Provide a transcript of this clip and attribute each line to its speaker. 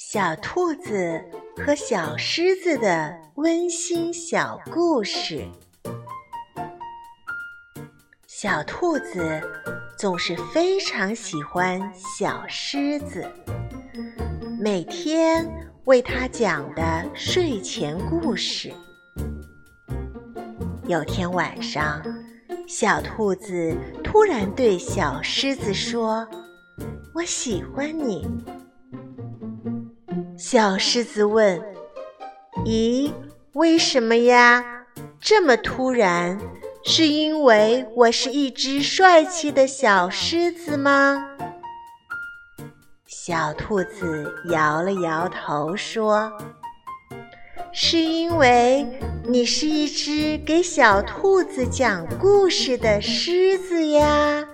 Speaker 1: 小兔子和小狮子的温馨小故事。小兔子总是非常喜欢小狮子，每天为它讲的睡前故事。有天晚上，小兔子突然对小狮子说：“我喜欢你。”小狮子问：“咦，为什么呀？这么突然？是因为我是一只帅气的小狮子吗？”小兔子摇了摇头说：“是因为你是一只给小兔子讲故事的狮子呀。”